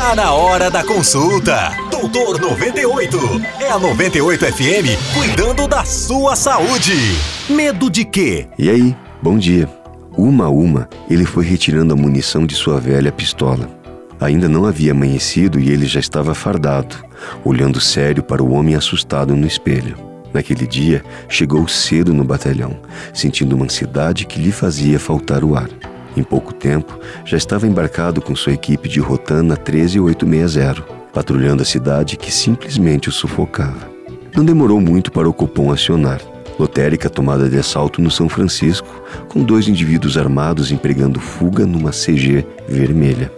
Tá na hora da consulta. Doutor 98. É a 98 FM cuidando da sua saúde. Medo de quê? E aí, bom dia. Uma a uma, ele foi retirando a munição de sua velha pistola. Ainda não havia amanhecido e ele já estava fardado, olhando sério para o homem assustado no espelho. Naquele dia, chegou cedo no batalhão, sentindo uma ansiedade que lhe fazia faltar o ar. Em pouco tempo, já estava embarcado com sua equipe de Rotana 13860, patrulhando a cidade que simplesmente o sufocava. Não demorou muito para o Copom acionar. Lotérica tomada de assalto no São Francisco, com dois indivíduos armados empregando fuga numa CG vermelha.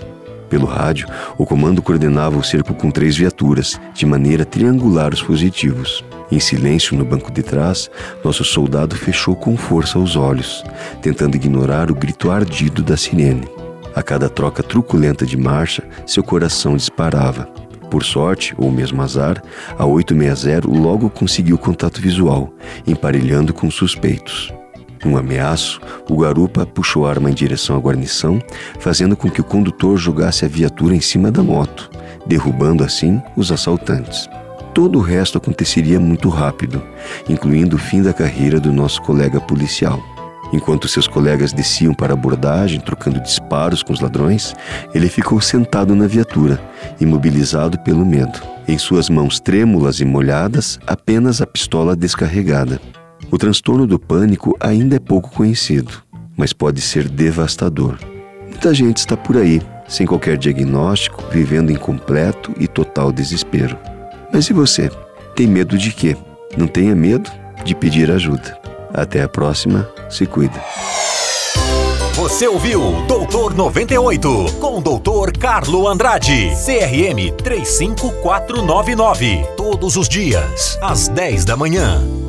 Pelo rádio, o comando coordenava o cerco com três viaturas, de maneira triangular os fugitivos. Em silêncio no banco de trás, nosso soldado fechou com força os olhos, tentando ignorar o grito ardido da sirene. A cada troca truculenta de marcha, seu coração disparava. Por sorte, ou mesmo azar, a 860 logo conseguiu contato visual, emparelhando com suspeitos. Um ameaço, o garupa puxou a arma em direção à guarnição, fazendo com que o condutor jogasse a viatura em cima da moto, derrubando assim os assaltantes todo o resto aconteceria muito rápido, incluindo o fim da carreira do nosso colega policial. Enquanto seus colegas desciam para a abordagem, trocando disparos com os ladrões, ele ficou sentado na viatura, imobilizado pelo medo. Em suas mãos trêmulas e molhadas, apenas a pistola descarregada. O transtorno do pânico ainda é pouco conhecido, mas pode ser devastador. Muita gente está por aí, sem qualquer diagnóstico, vivendo em completo e total desespero. Mas e você? Tem medo de quê? Não tenha medo de pedir ajuda. Até a próxima, se cuida. Você ouviu Doutor 98 com o Doutor Carlo Andrade, CRM 35499. Todos os dias, às 10 da manhã.